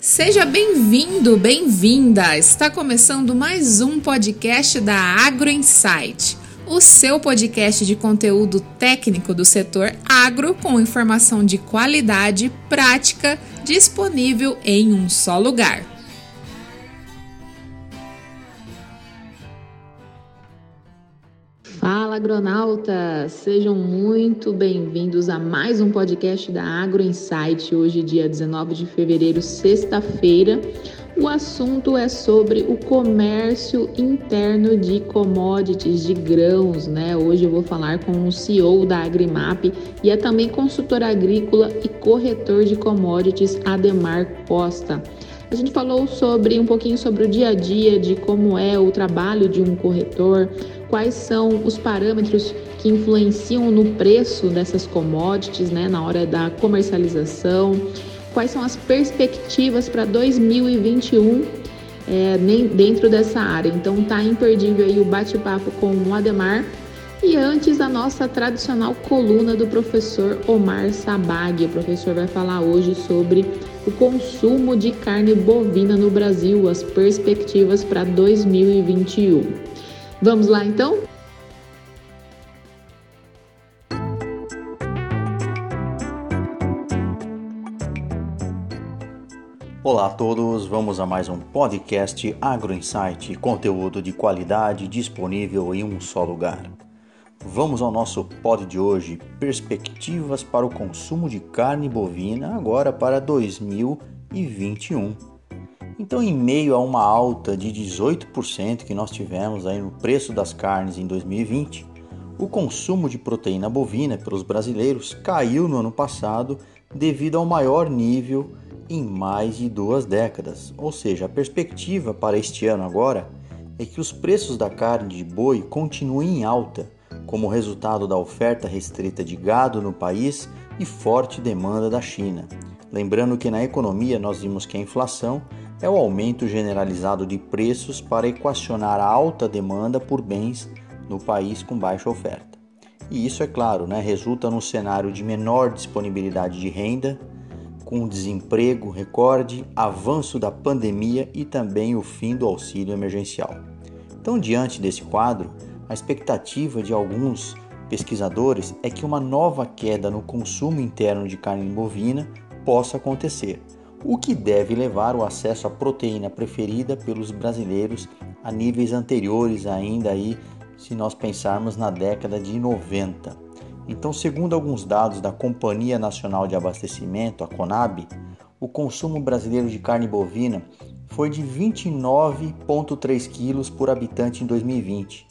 Seja bem-vindo, bem-vinda! Está começando mais um podcast da Agro Insight, o seu podcast de conteúdo técnico do setor agro com informação de qualidade prática disponível em um só lugar. Agronautas! Sejam muito bem-vindos a mais um podcast da Agro Insight. Hoje, dia 19 de fevereiro, sexta-feira. O assunto é sobre o comércio interno de commodities, de grãos, né? Hoje eu vou falar com o CEO da Agrimap e é também consultor agrícola e corretor de commodities, Ademar Costa. A gente falou sobre um pouquinho sobre o dia a dia de como é o trabalho de um corretor, quais são os parâmetros que influenciam no preço dessas commodities, né, na hora da comercialização, quais são as perspectivas para 2021 é, dentro dessa área. Então tá imperdível aí o bate-papo com o Ademar e antes a nossa tradicional coluna do professor Omar Sabag. O professor vai falar hoje sobre o consumo de carne bovina no Brasil, as perspectivas para 2021. Vamos lá então? Olá a todos, vamos a mais um podcast Agro Insight, conteúdo de qualidade disponível em um só lugar. Vamos ao nosso pod de hoje: perspectivas para o consumo de carne bovina agora para 2021. Então, em meio a uma alta de 18% que nós tivemos aí no preço das carnes em 2020, o consumo de proteína bovina pelos brasileiros caiu no ano passado devido ao maior nível em mais de duas décadas. Ou seja, a perspectiva para este ano agora é que os preços da carne de boi continuem em alta como resultado da oferta restrita de gado no país e forte demanda da China. Lembrando que na economia nós vimos que a inflação é o aumento generalizado de preços para equacionar a alta demanda por bens no país com baixa oferta. E isso, é claro, né, resulta num cenário de menor disponibilidade de renda, com desemprego recorde, avanço da pandemia e também o fim do auxílio emergencial. Então, diante desse quadro, a expectativa de alguns pesquisadores é que uma nova queda no consumo interno de carne bovina possa acontecer, o que deve levar o acesso à proteína preferida pelos brasileiros a níveis anteriores ainda aí, se nós pensarmos na década de 90. Então, segundo alguns dados da Companhia Nacional de Abastecimento, a Conab, o consumo brasileiro de carne bovina foi de 29,3 quilos por habitante em 2020,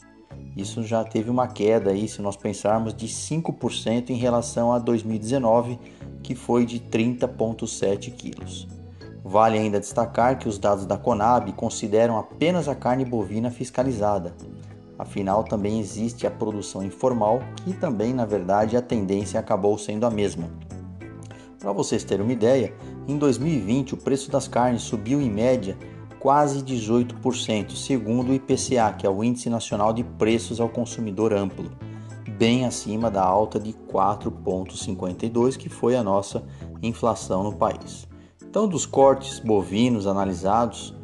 isso já teve uma queda aí, se nós pensarmos, de 5% em relação a 2019, que foi de 30,7 quilos. Vale ainda destacar que os dados da Conab consideram apenas a carne bovina fiscalizada. Afinal, também existe a produção informal, que também, na verdade, a tendência acabou sendo a mesma. Para vocês terem uma ideia, em 2020 o preço das carnes subiu em média quase 18%, segundo o IPCA, que é o Índice Nacional de Preços ao Consumidor Amplo, bem acima da alta de 4,52%, que foi a nossa inflação no país. Então, dos cortes bovinos analisados,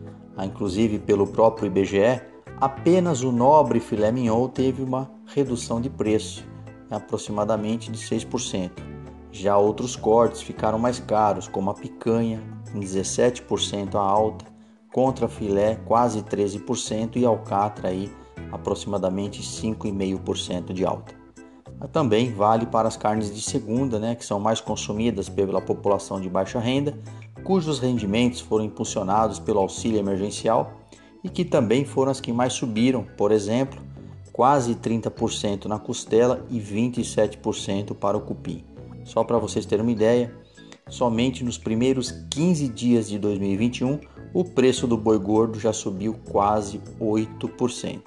inclusive pelo próprio IBGE, apenas o nobre filé mignon teve uma redução de preço, aproximadamente de 6%. Já outros cortes ficaram mais caros, como a picanha, em 17% a alta, contra filé quase 13% e alcatra aí aproximadamente 5,5% de alta. Também vale para as carnes de segunda, né, que são mais consumidas pela população de baixa renda, cujos rendimentos foram impulsionados pelo auxílio emergencial e que também foram as que mais subiram, por exemplo, quase 30% na costela e 27% para o cupim. Só para vocês terem uma ideia, somente nos primeiros 15 dias de 2021 o preço do boi gordo já subiu quase 8%.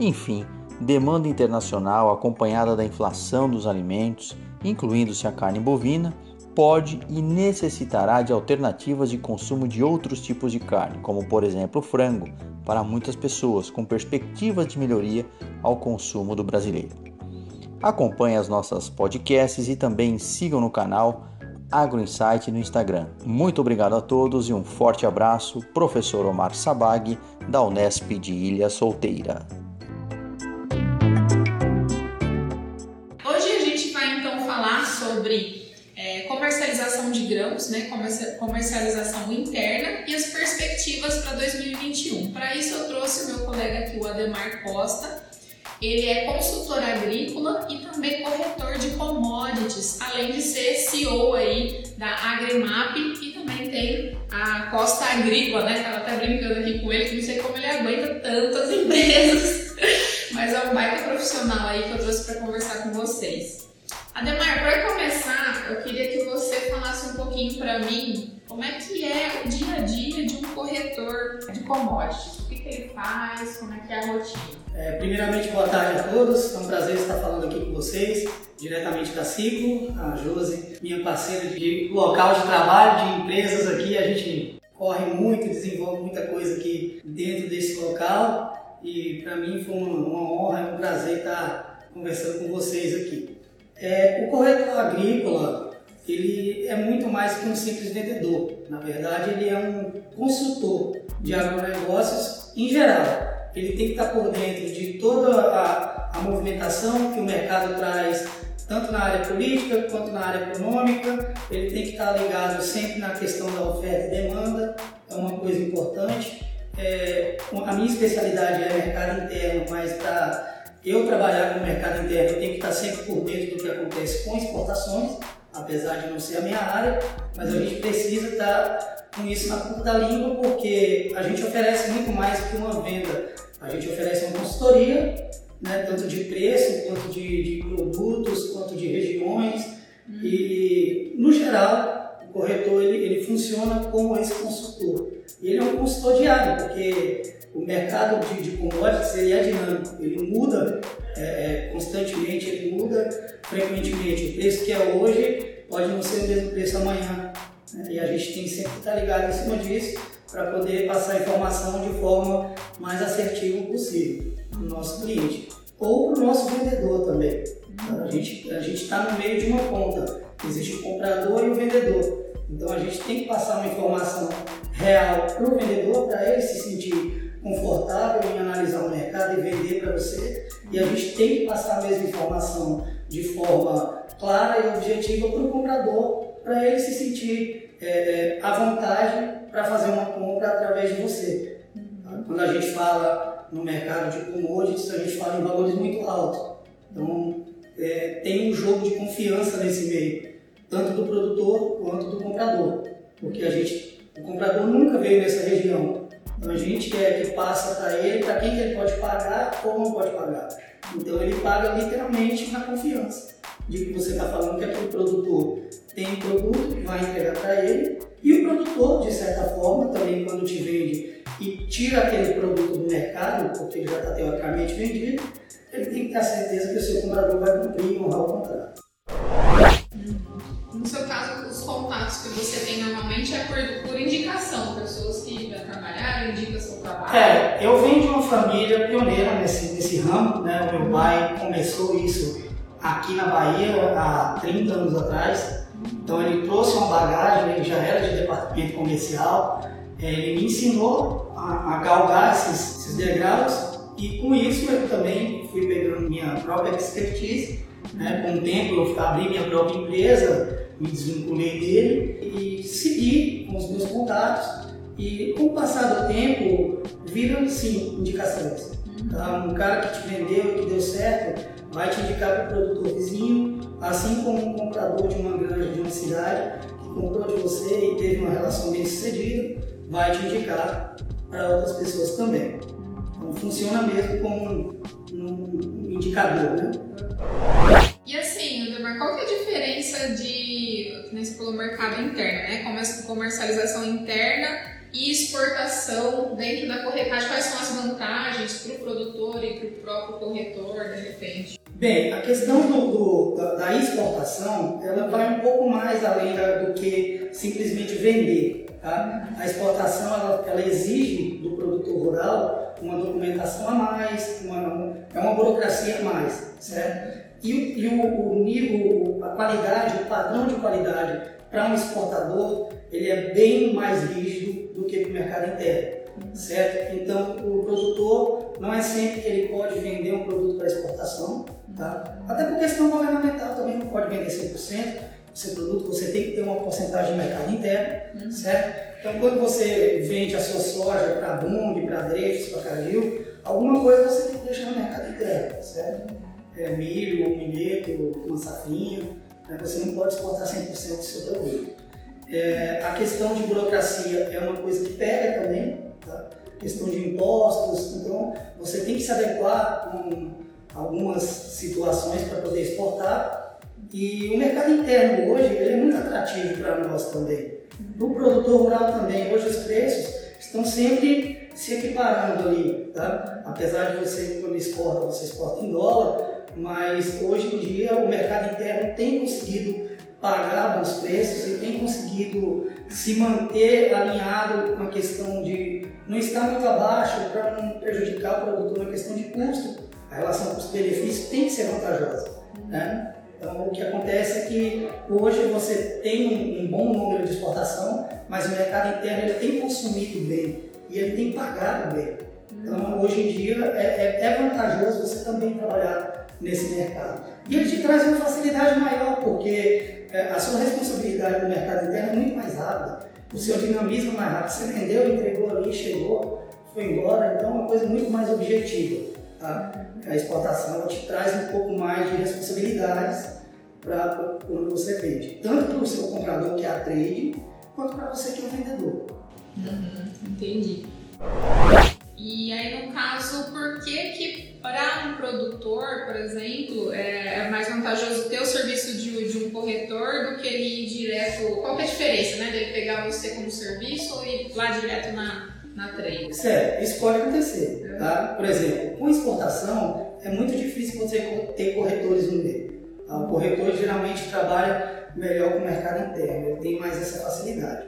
Enfim, demanda internacional acompanhada da inflação dos alimentos, incluindo-se a carne bovina, pode e necessitará de alternativas de consumo de outros tipos de carne, como por exemplo o frango, para muitas pessoas, com perspectivas de melhoria ao consumo do brasileiro. Acompanhe as nossas podcasts e também sigam no canal AgroInsight no Instagram. Muito obrigado a todos e um forte abraço, professor Omar Sabag, da Unesp de Ilha Solteira. Sobre é, comercialização de grãos, né, comercialização interna e as perspectivas para 2021. Para isso eu trouxe o meu colega aqui, o Ademar Costa, ele é consultor agrícola e também corretor de commodities, além de ser CEO aí da Agrimap e também tem a Costa Agrícola, né? Tava até brincando aqui com ele, que não sei como ele aguenta tantas empresas, mas é um baita profissional aí que eu trouxe para conversar com vocês. Ademar, para começar, eu queria que você falasse um pouquinho para mim como é que é o dia a dia de um corretor de commodities. O que, que ele faz, como é que é a rotina? É, primeiramente, boa tarde a todos. É um prazer estar falando aqui com vocês, diretamente da Ciclo, a Josi, minha parceira de local de trabalho, de empresas aqui. A gente corre muito, desenvolve muita coisa aqui dentro desse local e para mim foi uma, uma honra e um prazer estar conversando com vocês aqui. É, o corretor agrícola ele é muito mais que um simples vendedor. Na verdade, ele é um consultor de agronegócios em geral ele tem que estar por dentro de toda a, a movimentação que o mercado traz, tanto na área política quanto na área econômica. Ele tem que estar ligado sempre na questão da oferta e demanda, é uma coisa importante. É, a minha especialidade é mercado interno, mas para eu trabalhar com o mercado interno, eu tenho que estar sempre por dentro do que acontece com exportações, apesar de não ser a minha área, mas a gente precisa estar com isso na ponta da língua, porque a gente oferece muito mais que uma venda. A gente oferece uma consultoria, né, tanto de preço, quanto de, de produtos, quanto de regiões. Hum. E, no geral, o corretor ele, ele funciona como esse consultor. E ele é um consultor diário, porque o mercado de, de commodities ele é dinâmico, ele muda é, é, constantemente, ele muda frequentemente. O preço que é hoje pode não ser o mesmo preço amanhã. Né? E a gente tem sempre que estar ligado em cima disso para poder passar a informação de forma mais assertiva possível para o nosso cliente ou para o nosso vendedor também. Então, a gente a está no meio de uma ponta, existe o comprador e o vendedor. Então a gente tem que passar uma informação real para o vendedor, para ele se sentir confortável em analisar o mercado e vender para você. E a gente tem que passar a mesma informação de forma clara e objetiva para o comprador, para ele se sentir é, é, à vontade para fazer uma compra através de você. Tá? Quando a gente fala no mercado de commodities, a gente fala em valores muito altos. Então, é, tem um jogo de confiança nesse meio, tanto do produtor quanto do comprador, porque a gente, o comprador nunca veio nessa região. Então, a gente quer que passa para ele, para quem que ele pode pagar ou não pode pagar. Então, ele paga literalmente na confiança de que você está falando que aquele produtor tem um produto que vai entregar para ele e o produtor, de certa forma, também quando te vende e tira aquele produto do mercado, porque ele já está teoricamente vendido, ele tem que ter certeza que o seu comprador vai cumprir e honrar o contrato. Você tem normalmente é por, por indicação, pessoas que já trabalharam, indicam seu trabalho? É, eu venho de uma família pioneira nesse, nesse ramo, né? O meu pai começou isso aqui na Bahia há 30 anos atrás. Então ele trouxe uma bagagem, ele já era de departamento comercial, é, ele me ensinou a, a galgar esses, esses, degraus e com isso eu também fui pegando minha própria expertise. Né? Com o tempo eu abri minha própria empresa, me desvinculei dele e segui com os meus contatos. E com o passar do tempo, viram sim indicações. Tá? Um cara que te vendeu e que deu certo, vai te indicar para o produtor vizinho, assim como um comprador de uma granja de uma cidade que comprou de você e teve uma relação bem sucedida, vai te indicar para outras pessoas também. Então funciona mesmo como um, um indicador, né? Qual que é a diferença de, nesse pelo mercado interno, né? Começa com comercialização interna e exportação dentro da corretagem? Quais são as vantagens para o produtor e para o próprio corretor, de repente? Bem, a questão do, do, da, da, exportação, ela vai um pouco mais além da, do que simplesmente vender. Tá? A exportação, ela, ela, exige do produtor rural uma documentação a mais, uma, é uma burocracia a mais, certo? E, e o, o nível, a qualidade, o padrão de qualidade para um exportador, ele é bem mais rígido do que para o mercado interno, certo? Então, o produtor não é sempre que ele pode vender um produto para exportação, tá? Até por questão governamental também não pode vender 100%, o seu produto você tem que ter uma porcentagem de mercado interno, uhum. certo? Então, quando você vende a sua soja para Bung, para Dreyfus, para Cargill, alguma coisa você tem que deixar no mercado interno, certo? É, milho, milheto, uma safrinha, né? você não pode exportar 100% do seu produto. É, a questão de burocracia é uma coisa que pega também, tá? questão de impostos, então você tem que se adequar com algumas situações para poder exportar. E o mercado interno hoje ele é muito atrativo para nós também. No produtor rural também, hoje os preços estão sempre se equiparando ali, tá? Apesar de você, quando exporta, você exporta em dólar, mas hoje em dia o mercado interno tem conseguido pagar bons preços e tem conseguido se manter alinhado com a questão de não estar muito abaixo para não prejudicar o produtor na questão de custo. A relação custo-benefício tem que ser vantajosa. Né? Então, o que acontece é que hoje você tem um, bom número de exportação, mas o mercado interno ele tem consumido bem e ele tem pagado bem. Então, hoje em dia, é, é, é vantajoso você também trabalhar nesse mercado. E ele te traz uma facilidade maior, porque é, a sua responsabilidade no mercado interno é muito mais rápida, o seu dinamismo é mais rápido. Você vendeu, entregou ali, chegou, foi embora, então é uma coisa muito mais objetiva. Tá? A exportação te traz um pouco mais de responsabilidades para quando você vende, tanto para o seu comprador que é a trade, quanto para você que é o vendedor. Uhum, entendi. E aí, no caso, por que que para um produtor, por exemplo, é, é, mais vantajoso ter o serviço de, de, um corretor do que ele ir direto? Qual é a diferença, né, dele pegar você como serviço ou ir lá direto na, na trade? Certo, isso pode acontecer, tá? Por exemplo, com exportação é muito difícil você ter corretores no meio. Tá? O corretor geralmente trabalha melhor com o mercado interno, ele tem mais essa facilidade.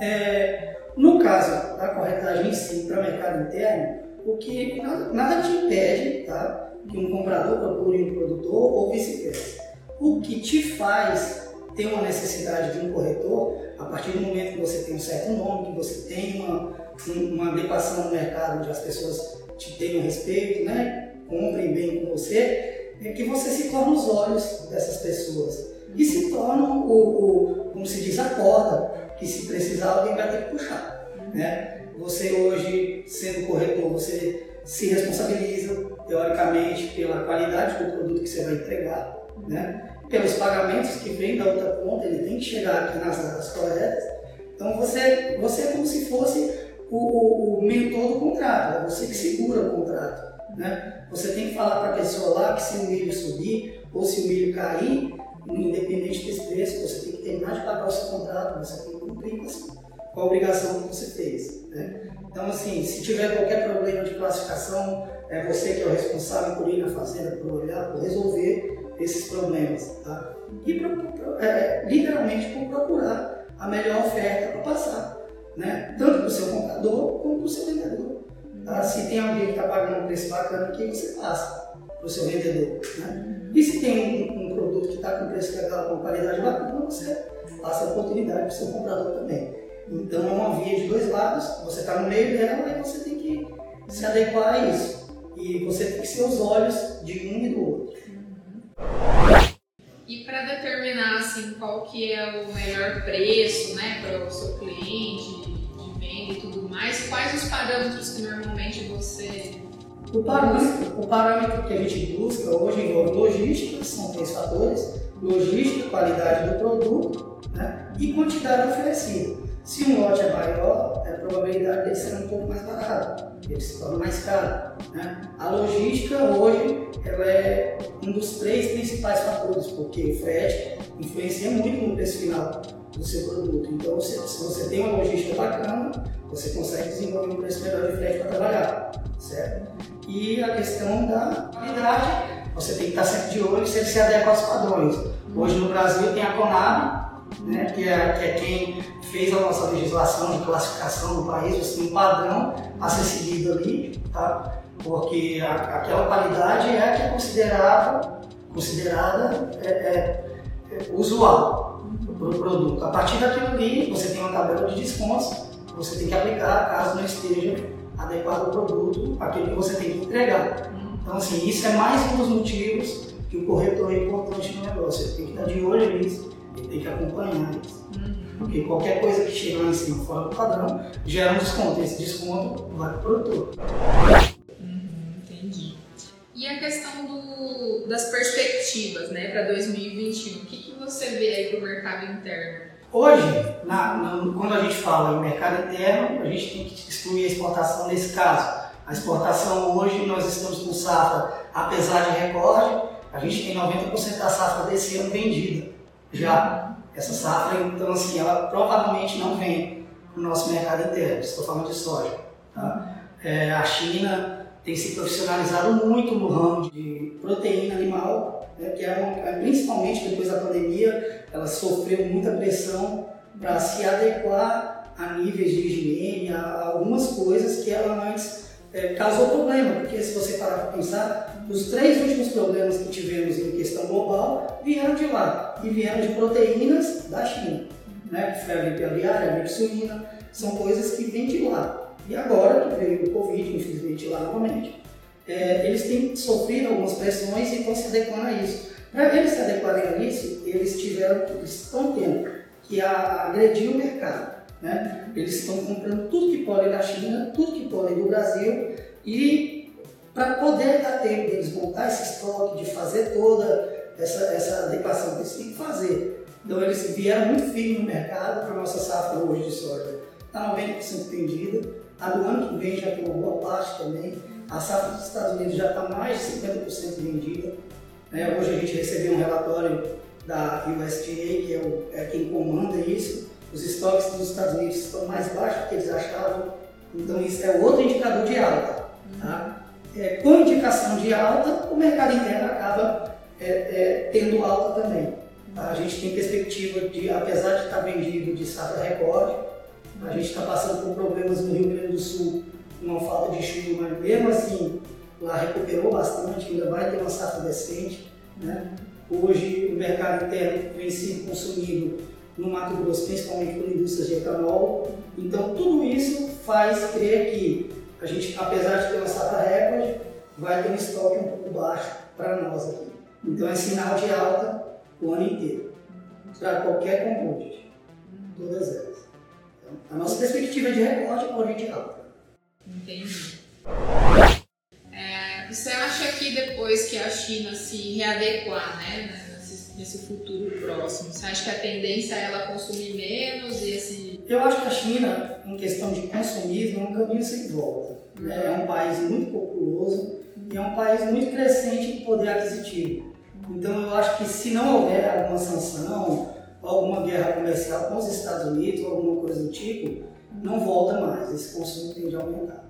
É, no caso da corretagem em si para o mercado interno, o que nada, nada te impede tá, que um comprador procure um produtor ou vice-versa. O que te faz ter uma necessidade de um corretor, a partir do momento que você tem um certo nome, que você tem uma, uma adequação no mercado onde as pessoas te tenham respeito, né, comprem bem com você, é que você se torna os olhos dessas pessoas e se tornam o, o como se diz, a corda que se precisar alguém vai ter que puxar. Né? Você hoje, sendo corretor, você se responsabiliza, teoricamente, pela qualidade do produto que você vai entregar, né? pelos pagamentos que vêm da outra ponta, ele tem que chegar aqui nas datas corretas. Então você, você é como se fosse o, o, o mentor do contrato, é você que segura o contrato. Né? Você tem que falar para a pessoa lá que se o milho subir ou se o milho cair, independente desse preço, você tem que terminar de pagar o seu contrato, você tem que cumprir com a obrigação que você fez. Né? Então, assim, se tiver qualquer problema de classificação, é você que é o responsável por ir na fazenda, por olhar, por resolver esses problemas. Tá? E pra, pra, é, literalmente por procurar a melhor oferta para passar, né? tanto para o seu comprador como para o seu vendedor. Tá? Se tem alguém que está pagando um preço bacana, que você passa para o seu vendedor. Né? E se tem um, um produto que está com preço legal, com qualidade bacana, você passa a oportunidade para o seu comprador também. Então é uma via de dois lados, você está no meio dela e você tem que se adequar a isso. E você tem que ser os olhos de um e do outro. E para determinar assim, qual que é o melhor preço né, para o seu cliente, de venda e tudo mais, quais os parâmetros que normalmente você o parâmetro, o parâmetro que a gente busca hoje envolve logística, são três fatores, logística, qualidade do produto né, e quantidade oferecida. Se um lote é maior, a probabilidade dele ser um pouco mais barato, ele se torna mais caro. Né? A logística hoje ela é um dos três principais fatores, porque o frete influencia muito no preço final do seu produto. Então, se, se você tem uma logística bacana, você consegue desenvolver um preço melhor de frete para trabalhar, certo? E a questão da qualidade, você tem que estar sempre de olho se ele se adequa aos padrões. Hoje no Brasil tem a Conab, né, que, é, que é quem fez a nossa legislação de classificação do país, você tem um padrão a ser seguido ali, tá? porque a, aquela qualidade é a que é considerada, considerada é, é, é usual. para o produto. A partir daquilo ali, você tem uma tabela de descontos você tem que aplicar caso não esteja adequado ao produto, aquilo que você tem que entregar. Então, assim, isso é mais um dos motivos que o corretor é importante no negócio. Ele tem que estar de olho nisso, ele tem que acompanhar isso. Porque qualquer coisa que chega lá em cima fora do padrão gera um desconto. Esse desconto vai para o produtor. Uhum, entendi. E a questão do, das perspectivas né, para 2021, o que, que você vê aí para o mercado interno? Hoje, na, na, quando a gente fala em mercado interno, a gente tem que excluir a exportação nesse caso. A exportação hoje nós estamos com safra, apesar de recorde, a gente tem 90% da safra desse ano vendida já. Essa safra, então, assim, ela provavelmente não vem para o nosso mercado interno. Estou falando de soja. Tá? É, a China tem se profissionalizado muito no ramo de proteína animal, né, que é é, principalmente depois da pandemia, ela sofreu muita pressão para se adequar a níveis de higiene, a algumas coisas que ela antes é, causou problema, porque se você parar para pensar, os três últimos problemas que tivemos em questão global vieram de lá e vieram de proteínas da China, né? que foi a a suína, são coisas que vêm de lá. E agora que veio o Covid, infelizmente, lá novamente, é, eles têm sofrido algumas pressões e estão se adequando a isso. Para eles se adequarem a isso, eles tiveram, eles estão tendo que agredir o mercado. Né? Eles estão comprando tudo que podem da China, tudo que podem do Brasil e para poder dar tempo deles montar esse estoque, de fazer toda essa, essa adequação que eles têm que fazer. Então eles vieram muito firme no mercado para a nossa safra hoje de soja. Está 90% vendida, a do ano que vem já tem uma boa parte também. A safra dos Estados Unidos já está mais de 50% vendida. Né? Hoje a gente recebeu um relatório da USDA, que é, o, é quem comanda isso, os estoques dos Estados Unidos estão mais baixos do que eles achavam, então isso é outro indicador de alta. Tá? É, com indicação de alta, o mercado interno acaba é, é, tendo alta também. A gente tem perspectiva de, apesar de estar vendido de safra recorde, a gente está passando por problemas no Rio Grande do Sul, uma falta de chuva, mas mesmo assim lá recuperou bastante, ainda vai ter uma safra decente. Né? Hoje o mercado interno vem sendo consumido no Mato Grosso, principalmente por indústrias de etanol. Então, tudo isso faz crer que a gente, apesar de ter uma safra recorde, vai ter um estoque um pouco baixo para nós aqui. Então, é sinal de alta o ano inteiro, para qualquer commodity, todas elas. Então, a nossa perspectiva é de recorde pode de alta. Entendi. É, você acha que depois que a China se readequar, né, nesse futuro próximo? Você acha que a tendência é ela consumir menos e esse... Eu acho que a China, em questão de consumismo, é um caminho sem volta. Né? É um país muito populoso e é um país muito crescente em poder aquisitivo. Então eu acho que se não houver alguma sanção, alguma guerra comercial com os Estados Unidos ou alguma coisa do tipo, não volta mais. Esse consumo tende a aumentar.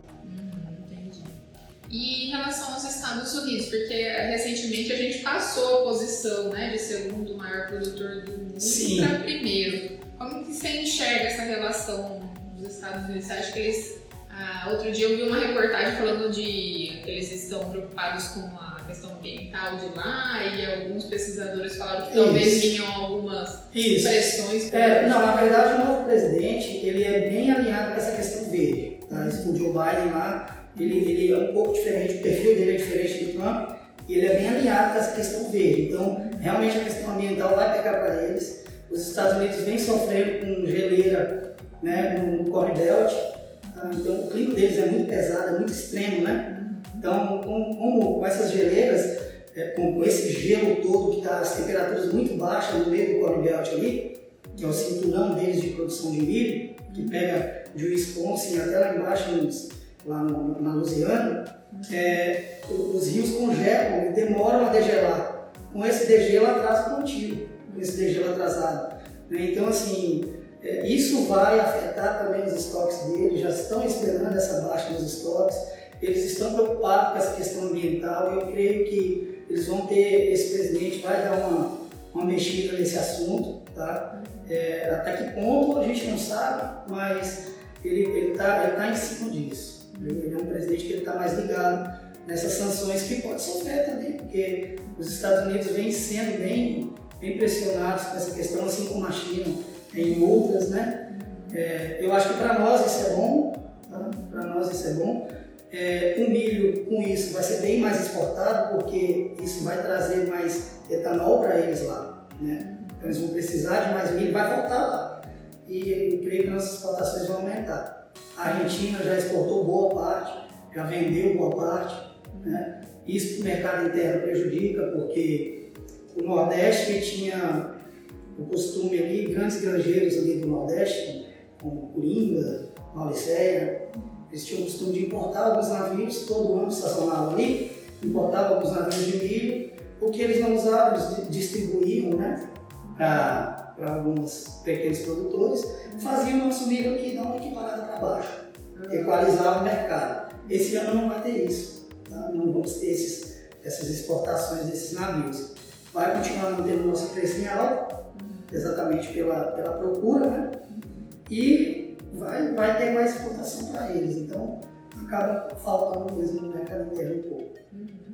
E em relação aos Estados Unidos, porque recentemente a gente passou a posição né, de segundo maior produtor do mundo para primeiro. Como que você enxerga essa relação dos Estados Unidos? Você acha que eles. Ah, outro dia eu vi uma reportagem falando de que eles estão preocupados com a questão ambiental de lá e alguns pesquisadores falaram que talvez vinham algumas Isso. pressões. É, não, na verdade o novo presidente ele é bem alinhado com essa questão verde. Tá? O Joe Biden lá ele, ele é um pouco diferente, o perfil dele é diferente do Trump, e ele é bem alinhado com essa questão verde. Então, realmente a questão ambiental vai pegar para eles. Os Estados Unidos vem sofrendo com geleira né, no Corre Belt, ah, então o clima deles é muito pesado, é muito extremo, né? Então, com, com, essas geleiras, é, com, com, esse gelo todo que está as temperaturas muito baixas no meio do Corre Belt ali, que é o cinturão deles de produção de milho, que pega de Wisconsin até lá embaixo lá no, na Lusiana, é, os rios congelam e demoram a degelar. Com esse degelo atrasa o plantio, degelo atrasado. Né? Então, assim, é, isso vai afetar também os estoques deles, já estão esperando essa baixa nos estoques, eles estão preocupados com essa questão ambiental e eu creio que eles vão ter, esse presidente vai dar uma, uma mexida nesse assunto, tá? É, até que ponto a gente não sabe, mas ele está ele tá em cima disso. Ele é um presidente que está mais ligado nessas sanções que pode sofrer também, porque os Estados Unidos vêm sendo bem bem pressionados com essa questão, assim como a China em outras, né? É, eu acho que para nós isso é bom, tá? para nós isso é bom. É, o milho com isso vai ser bem mais exportado porque isso vai trazer mais etanol para eles lá, né? Então eles vão precisar de mais milho, vai faltar lá. E eu creio que nossas exportações vão aumentar. A Argentina já exportou boa parte, já vendeu boa parte, né? Isso para o mercado interno prejudica porque o Nordeste tinha o costume ali, grandes granjeiros ali do Nordeste, como Coringa, Mauricéia, eles tinham o costume de importar alguns navios, todo ano estacionavam ali, importavam alguns navios de milho, o que eles não usavam, eles distribuíam né, para alguns pequenos produtores, faziam nosso milho aqui dar uma equiparada para baixo, equalizava o mercado. Esse ano não vai ter isso, tá? não vamos ter esses, essas exportações desses navios. Vai continuar mantendo o nosso preço em alta, exatamente pela, pela procura, né? E vai, vai ter mais exportação para eles. Então, acaba faltando mesmo no mercado interno um pouco.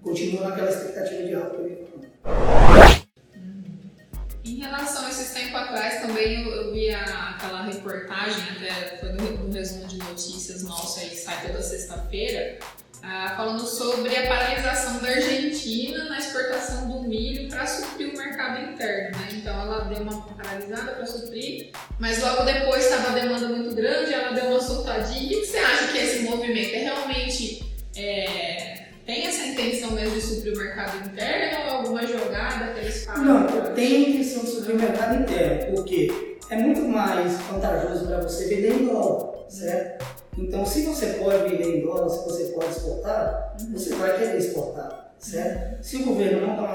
Continua naquela expectativa de alta em relação a esses tempos atrás, também eu, eu vi a, aquela reportagem, até foi no resumo de notícias nosso aí, que sai toda sexta-feira, ah, falando sobre a paralisação da Argentina na exportação do milho para suprir o mercado interno. Né? Então ela deu uma paralisada para suprir, mas logo depois estava a demanda muito grande, ela deu uma soltadinha. Que você acha que esse movimento é realmente. É, tem essa intenção mesmo de suprir o mercado interno ou alguma jogada que eles fazem? Não, tem a intenção de suprir o mercado interno, porque é muito mais vantajoso para você vender em dólar, certo? Então, se você pode vender em dólar, se você pode exportar, você vai querer exportar, certo? Se o governo não dá uma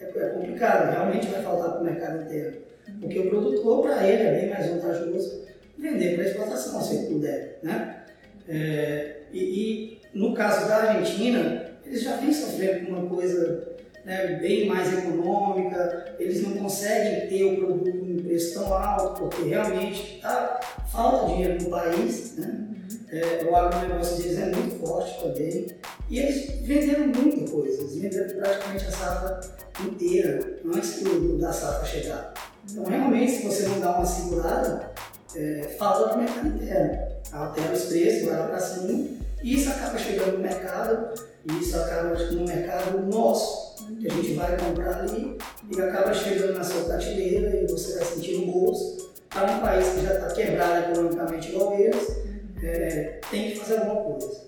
é, é complicado, realmente vai faltar para o mercado inteiro. Porque o produtor, para ele, é bem mais vantajoso vender para exportação, se puder, né? É, e, e, no caso da Argentina, eles já vêm sofrendo com uma coisa né, bem mais econômica, eles não conseguem ter o produto preço tão alto, porque realmente tá, falta dinheiro no país, né? É, o agronegócio deles é muito forte também. E eles venderam muita coisa, eles venderam praticamente a safra inteira antes do, da safra chegar. Então, realmente, se você não dá uma segurada, é, falta para o mercado interno. Altera os preços, vai lá para cima, e isso acaba chegando no mercado, e isso acaba no mercado nosso que a gente vai comprar ali e acaba chegando na sua prateleira você vai sentir no bolso. Para um país que já está quebrado economicamente igual eles, é, tem que fazer alguma coisa.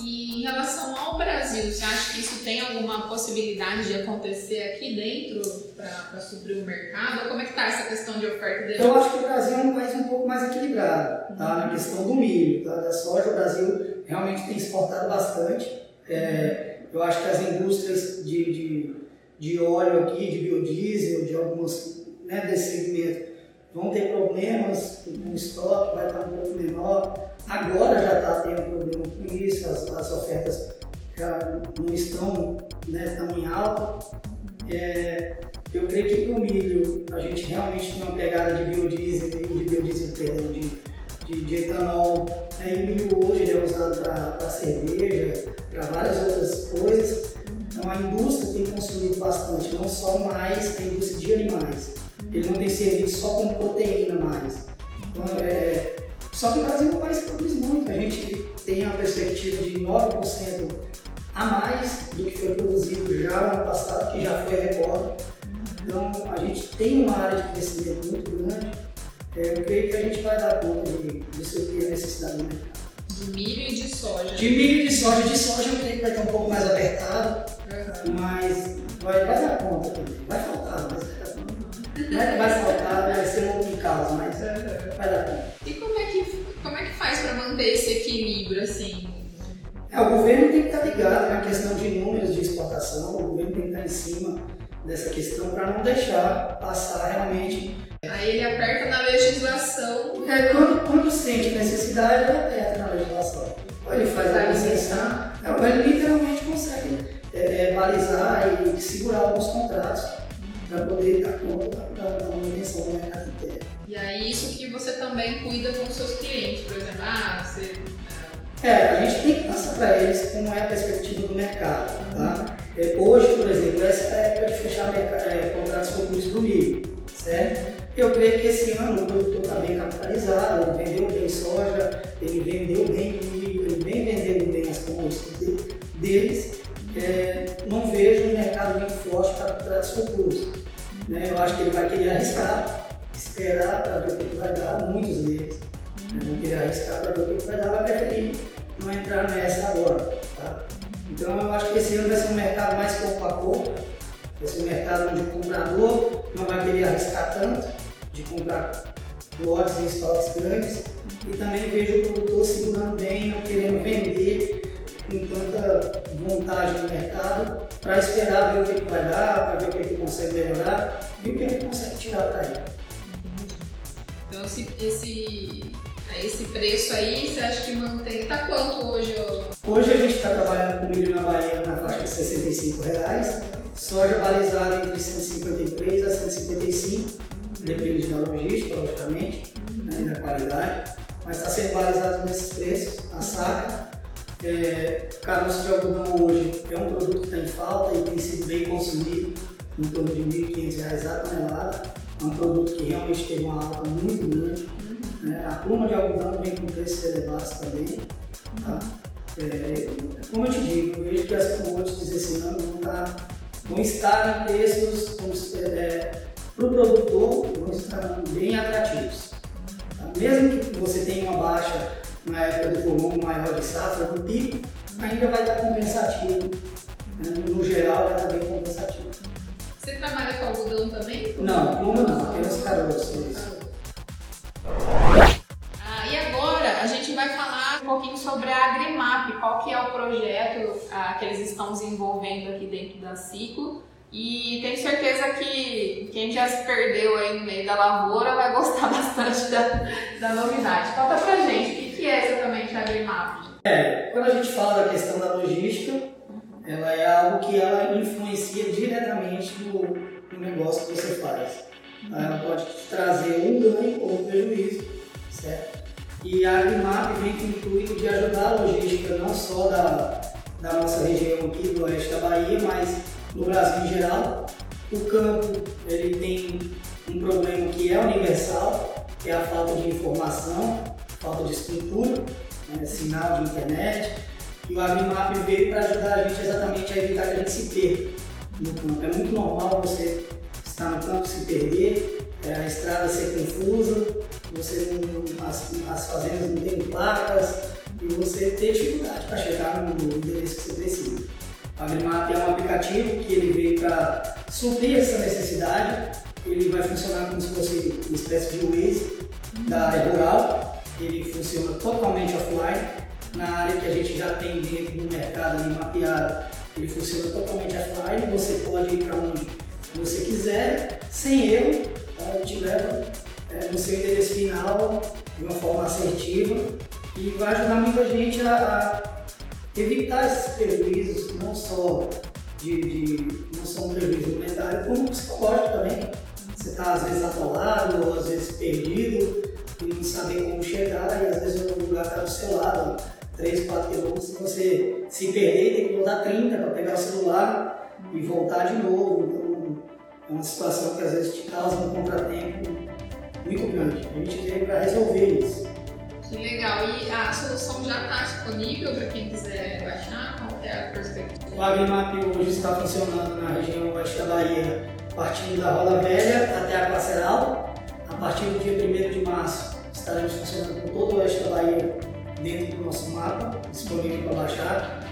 E em relação ao Brasil, você acha que isso tem alguma possibilidade de acontecer aqui dentro para suprir o mercado? Como é que está essa questão de oferta dele? Eu acho que o Brasil é um país um pouco mais equilibrado, tá? Na questão do milho, tá? Da soja, o Brasil realmente tem exportado bastante. É, eu acho que as indústrias de, de, de óleo aqui, de biodiesel, de algumas né, desse segmento, vão ter problemas com o estoque, vai estar um pouco menor. Agora já está tendo problema com isso, as, as ofertas já não estão né, tão em alta. É, eu creio que para o milho a gente realmente tem uma pegada de biodiesel, de biodiesel, perdão, de, de, de etanol. Né, o milho hoje é usado para cerveja, para várias outras coisas. Então a indústria tem consumido bastante, não só mais a indústria de animais. Ele não tem servido só com proteína mais. Então, é... Só que o Brasil é um país que produz muito. A gente tem uma perspectiva de 9% a mais do que foi produzido já no ano passado, que já foi recorde. Então a gente tem uma área de crescimento muito grande. É, eu creio que a gente vai dar conta de, de suprir a necessidade do mercado. De milho e de soja. De milho e de soja. De soja eu creio que vai estar um pouco mais apertado. Mas vai, vai dar conta também. Vai faltar, mas vai dar conta. Não é que vai faltar, vai ser um outro caso, mas vai dar conta. E como é que, como é que faz para manter esse equilíbrio assim? É, o governo tem que estar ligado na questão de números de exportação, o governo tem que estar em cima dessa questão para não deixar passar realmente. Aí ele aperta na legislação. É, quando, quando sente necessidade, ele aperta na legislação. Ou ele faz a licença, ou ele literalmente consegue é, é, balizar e segurar alguns contratos para poder dar conta da, da manutenção do mercado inteiro. E aí isso que você também cuida com os seus clientes, por exemplo, ah, você... É, a gente tem que passar para eles como é a perspectiva do mercado, tá? É, hoje, por exemplo, essa é a época de fechar é, contratos concursos do milho, certo? Eu creio que esse ano o produtor está bem capitalizado, ele vendeu bem soja, ele vendeu bem milho, ele vem vendendo bem as commodities deles. É, não vejo um mercado muito forte para contratos futuros. Né? Eu acho que ele vai querer arriscar, esperar para ver o que vai dar, muitos deles. Né? Não querer arriscar para ver o que vai dar, vai preferir não entrar nessa agora. Tá? Então eu acho que esse ano vai ser um mercado mais corpo a corpo, vai ser um mercado onde o comprador não vai querer arriscar tanto de comprar lotes em estoques grandes e também vejo o produtor segurando bem, não querendo vender com tanta vontade no mercado para esperar ver o que, que vai dar, para ver o que ele consegue melhorar e o que ele consegue tirar ele. Então esse, esse, esse preço aí, você acha que mantém? Está quanto hoje? Hoje a gente está trabalhando com milho na Bahia na faixa de 65 reais, soja balizada entre 153 a 155 depende da logística, logicamente, né, da qualidade, mas está sendo balizado nesses preços, a saca. É, caroço de algodão hoje é um produto que está em falta e tem sido bem consumido, em torno de R$ 1.500 a tonelada. É um produto que realmente teve uma alta muito grande. Né? A pluma de algodão vem com preços elevados também. Tá? É, como eu te digo, eu vejo que as commodities esse ano vão, tá, vão estar em preços é, para o produtor, vão estar bem atrativos. Tá? Mesmo que você tenha uma baixa na época do volume maior de safra, no pico, ainda vai estar compensativo. Né? No geral, vai estar bem compensativo. Você trabalha com algodão também? Não, pluma não, apenas caroço. Ah, e agora a gente vai falar um pouquinho sobre a Agrimap, qual que é o projeto ah, que eles estão desenvolvendo aqui dentro da Ciclo e tenho certeza que quem já se perdeu aí no meio da lavoura vai gostar bastante da, da novidade. Conta pra gente, que é exatamente a Agrimap? É, quando a gente fala da questão da logística, ela é algo que ela influencia diretamente no, no negócio que você faz. Ela pode te trazer um ganho ou um prejuízo, certo? E a Agrimap vem com o intuito de ajudar a logística não só da, da nossa região aqui do oeste da Bahia, mas no Brasil em geral. O campo ele tem um problema que é universal, que é a falta de informação, falta de estrutura, né, sinal de internet. E o Agrimap veio para ajudar a gente exatamente a evitar que a gente se perca no campo. É muito normal você estar no campo se perder, é, a estrada ser confusa, você não, as, as fazendas não têm placas e você ter dificuldade para chegar no endereço que você precisa. A Agrimap é um aplicativo que ele veio para suprir essa necessidade. Ele vai funcionar como se fosse uma espécie de Waze da área rural. Ele funciona totalmente offline. Na área que a gente já tem dentro do mercado ali mapeado, ele funciona totalmente offline. Você pode ir para onde você quiser, sem erro. Tá? Te leva é, no seu endereço final de uma forma assertiva e vai ajudar muita gente a, a evitar esses prejuízos, não só de, de não só um prejuízo monetário, como psicológico também. Você está às vezes atolado, ou às vezes perdido, e não saber como chegar, e às vezes o lugar está do seu lado, 3, 4 quilômetros, se você se perder, tem que voltar 30 para pegar o celular e voltar de novo. Então, é uma situação que às vezes te causa um contratempo muito grande. A gente veio para resolver isso. Que legal. E a solução já está disponível para quem quiser baixar? Qual é a perspectiva? O AgriMap hoje está funcionando na região da Bahia, partindo da Roda Velha até a Placeral. A partir do dia 1 de março, estaremos funcionando por todo o oeste da Bahia dentro do nosso mapa, disponível para baixar.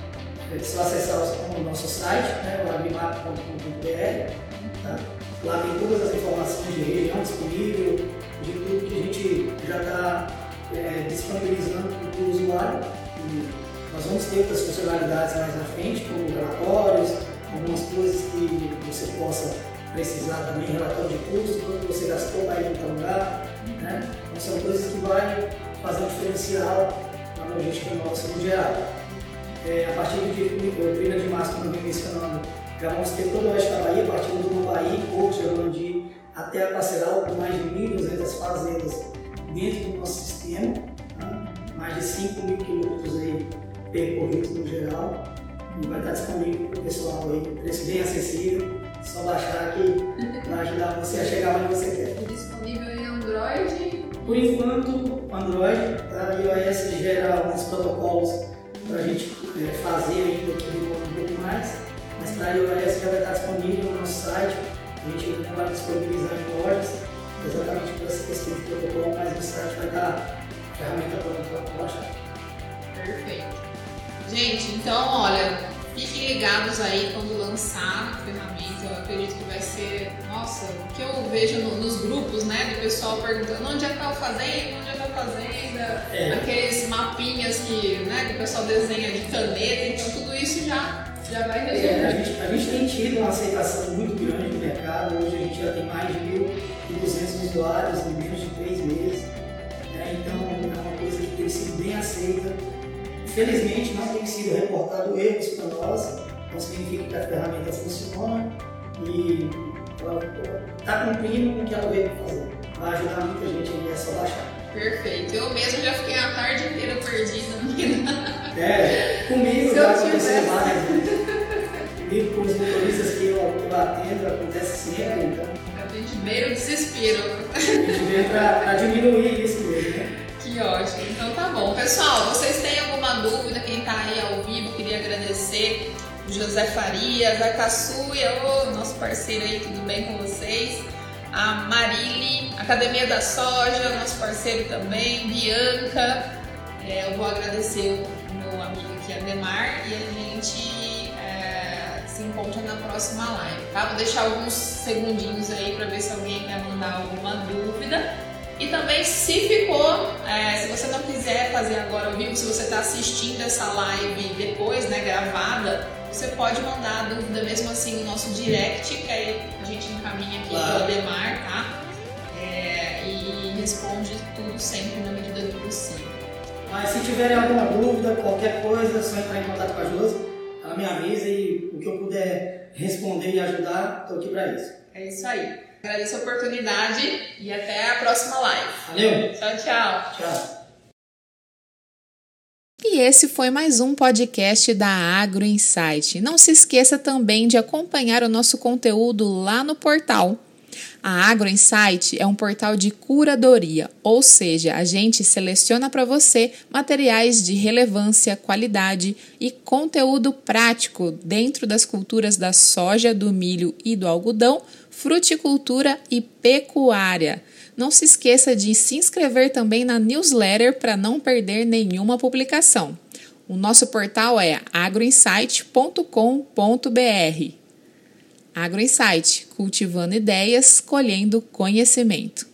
É só acessar o nosso site, né, o agrimap.com.br. Tá? Lá tem todas as informações de região disponível, de tudo que a gente já está é, disponibilizando para o usuário. E nós vamos ter outras funcionalidades mais na frente, como relatórios, algumas coisas que você possa precisar também, relatório de custo, quanto você gastou para ir tal lugar. Né? Então são coisas que vai fazer um diferencial na logística nossa no geral. É, a partir do dia 1 de março, como eu mencionando, já vamos ter todo o oeste da Bahia, partindo do Bahia, Porto, Gerlandi, até a Caceral, com mais de 1.200 fazendas dentro do nosso sistema, tá? mais de 5 mil quilômetros aí percorridos no geral. e vai estar disponível para o pessoal aí, preço bem acessível. Só baixar que vai ajudar você a chegar onde você quer. Disponível em Android? Por enquanto, Android, a iOS gera alguns protocolos para a gente é, fazer ainda demora um pouco mais, mas para a iOS já vai estar disponível no nosso site, a gente vai disponibilizar em lojas, exatamente por essa questão de protocolo, mas no site vai estar a ferramenta pronta para baixar. Perfeito. Gente, então olha, fiquem ligados aí quando lançar a ferramenta. Eu acredito que vai ser, nossa, o que eu vejo no, nos grupos, né, do pessoal perguntando onde é que tá o fazenda, onde é que tá a fazenda, É. aqueles mapinhas que, né, que o pessoal desenha de caneta, então tudo isso já, já vai É, a, resolver. gente, a gente tem tido uma aceitação muito grande no mercado, hoje a gente já tem mais de 1.200 usuários em menos de três meses, né? então é uma coisa que tem sido bem aceita. Infelizmente não tem sido reportado erros para nós, não significa que a ferramenta funciona e ela está cumprindo com o que ela veio fazer. Vai ajudar muita gente aí, é só baixar. Perfeito. Eu mesmo já fiquei a tarde inteira perdida no É, comigo já eu aconteceu várias vezes. Comigo com os motoristas que eu, que eu atendo, acontece sempre, então A gente beira o desespero. a gente veio para diminuir isso mesmo, né? Que ótimo. Então tá bom. Pessoal, vocês têm alguma dúvida? José Farias, a Caçuia, ô, nosso parceiro aí, tudo bem com vocês? A Marile, Academia da Soja, nosso parceiro também, Bianca. É, eu vou agradecer o meu amigo aqui, Ademar, e a gente é, se encontra na próxima live, tá? Vou deixar alguns segundinhos aí para ver se alguém quer mandar alguma dúvida. E também, se ficou, é, se você não quiser fazer agora ao vivo, se você está assistindo essa live depois, né, gravada, você pode mandar a dúvida mesmo assim no nosso direct, que aí a gente encaminha aqui Claro. para o Ademar, tá? É, e responde tudo sempre na medida do possível. Mas se tiverem alguma dúvida, qualquer coisa, é só entrar em contato com a Josi, ela me avisa e o que eu puder responder e ajudar, estou aqui para isso. É isso aí. Agradeço a oportunidade e até a próxima live. Valeu? Tchau, tchau. Tchau. E esse foi mais um podcast da Agro Insight. Não se esqueça também de acompanhar o nosso conteúdo lá no portal. A Agro Insight é um portal de curadoria, ou seja, a gente seleciona para você materiais de relevância, qualidade e conteúdo prático dentro das culturas da soja, do milho e do algodão, fruticultura e pecuária. Não se esqueça de se inscrever também na newsletter para não perder nenhuma publicação. O nosso portal é agroinsight.com.br. AgroInsight, cultivando ideias, colhendo conhecimento.